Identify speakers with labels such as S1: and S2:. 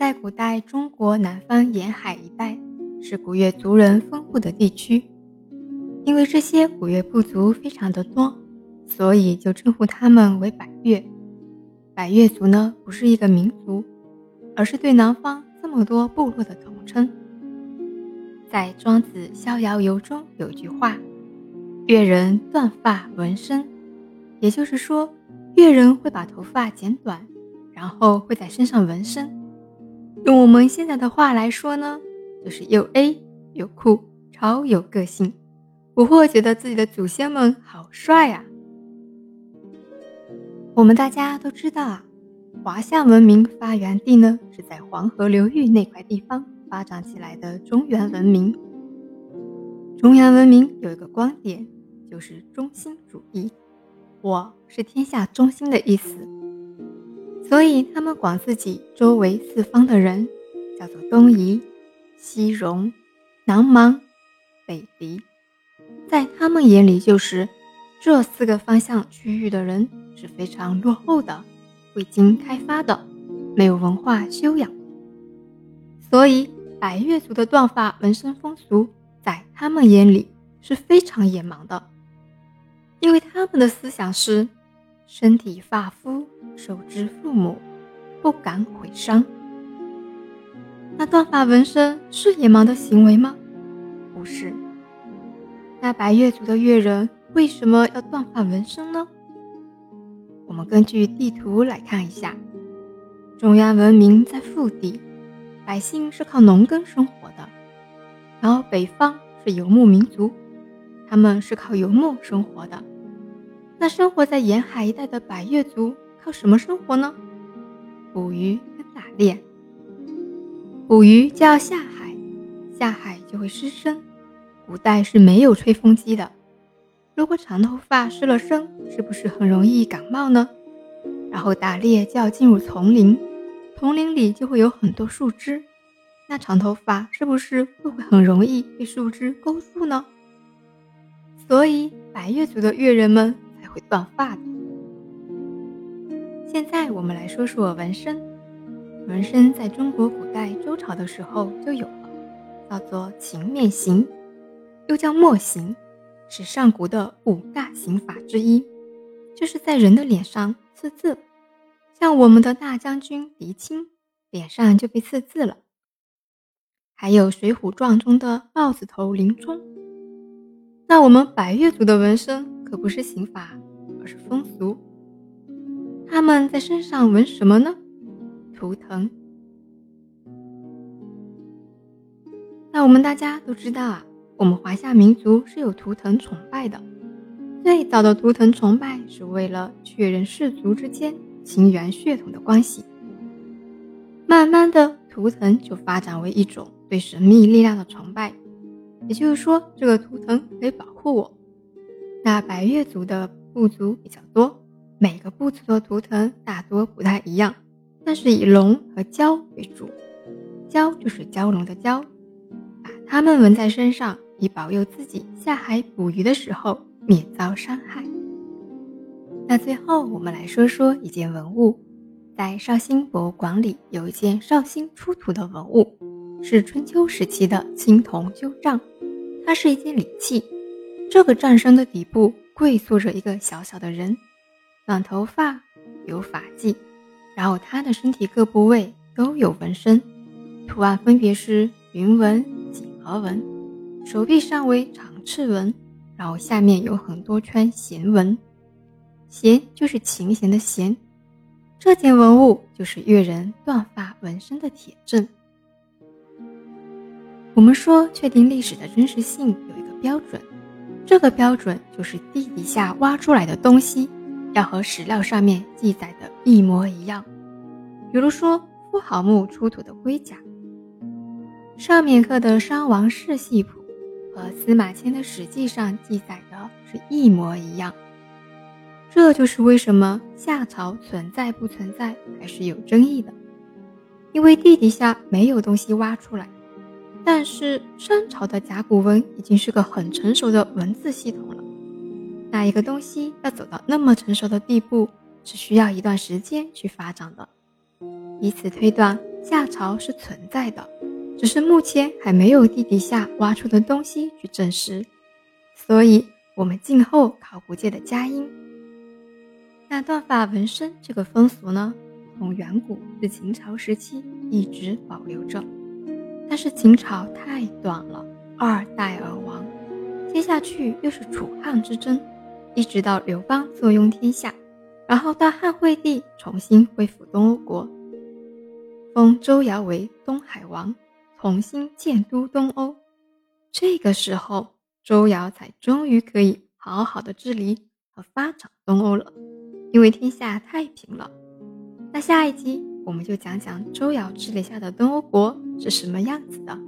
S1: 在古代中国南方沿海一带是古越族人丰富的地区，因为这些古越部族非常的多，所以就称呼他们为百越。百越族呢，不是一个民族，而是对南方这么多部落的统称。在《庄子·逍遥游》中有句话：“越人断发纹身”，也就是说，越人会把头发剪短。然后会在身上纹身，用我们现在的话来说呢，就是又 A 又酷，超有个性。我会觉得自己的祖先们好帅啊！我们大家都知道啊，华夏文明发源地呢是在黄河流域那块地方发展起来的中原文明。中原文明有一个观点，就是中心主义，我是天下中心的意思。所以，他们管自己周围四方的人叫做东夷、西戎、南蛮、北狄。在他们眼里，就是这四个方向区域的人是非常落后的、未经开发的、没有文化修养。所以，百越族的断发纹身风俗，在他们眼里是非常野蛮的，因为他们的思想是。身体发肤受之父母，不敢毁伤。那断发纹身是野蛮的行为吗？不是。那白越族的越人为什么要断发纹身呢？我们根据地图来看一下，中原文明在腹地，百姓是靠农耕生活的。然后北方是游牧民族，他们是靠游牧生活的。那生活在沿海一带的百越族靠什么生活呢？捕鱼跟打猎。捕鱼就要下海，下海就会湿身。古代是没有吹风机的，如果长头发湿了身，是不是很容易感冒呢？然后打猎就要进入丛林，丛林里就会有很多树枝，那长头发是不是会会很容易被树枝勾住呢？所以百越族的越人们才。会断发的。现在我们来说说纹身。纹身在中国古代周朝的时候就有了，叫做秦面刑，又叫墨刑，是上古的五大刑法之一，就是在人的脸上刺字。像我们的大将军狄青脸上就被刺字了，还有《水浒传》中的豹子头林冲。那我们百越族的纹身。可不是刑法，而是风俗。他们在身上纹什么呢？图腾。那我们大家都知道啊，我们华夏民族是有图腾崇拜的。最早的图腾崇拜是为了确认氏族之间亲缘血统的关系。慢慢的，图腾就发展为一种对神秘力量的崇拜，也就是说，这个图腾可以保护我。那百越族的部族比较多，每个部族的图腾大多不太一样，但是以龙和蛟为主。蛟就是蛟龙的蛟，把它们纹在身上，以保佑自己下海捕鱼的时候免遭伤害。那最后我们来说说一件文物，在绍兴博物馆里有一件绍兴出土的文物，是春秋时期的青铜鸠杖，它是一件礼器。这个杖身的底部跪坐着一个小小的人，短头发，有发髻，然后他的身体各部位都有纹身，图案分别是云纹、几何纹，手臂上为长翅纹，然后下面有很多圈弦纹，弦就是琴弦的弦。这件文物就是越人断发纹身的铁证。我们说，确定历史的真实性有一个标准。这个标准就是地底下挖出来的东西要和史料上面记载的一模一样。比如说，妇好墓出土的龟甲，上面刻的商王世系谱和司马迁的《史记》上记载的是一模一样。这就是为什么夏朝存在不存在还是有争议的，因为地底下没有东西挖出来。但是商朝的甲骨文已经是个很成熟的文字系统了，那一个东西要走到那么成熟的地步，是需要一段时间去发展的。以此推断，夏朝是存在的，只是目前还没有地底下挖出的东西去证实，所以我们静候考古界的佳音。那断发纹身这个风俗呢，从远古至秦朝时期一直保留着，但是秦朝太短了，二代而亡，接下去又是楚汉之争，一直到刘邦坐拥天下。然后到汉惠帝重新恢复东欧国，封周尧为东海王，重新建都东欧。这个时候，周尧才终于可以好好的治理和发展东欧了，因为天下太平了。那下一集我们就讲讲周尧治理下的东欧国是什么样子的。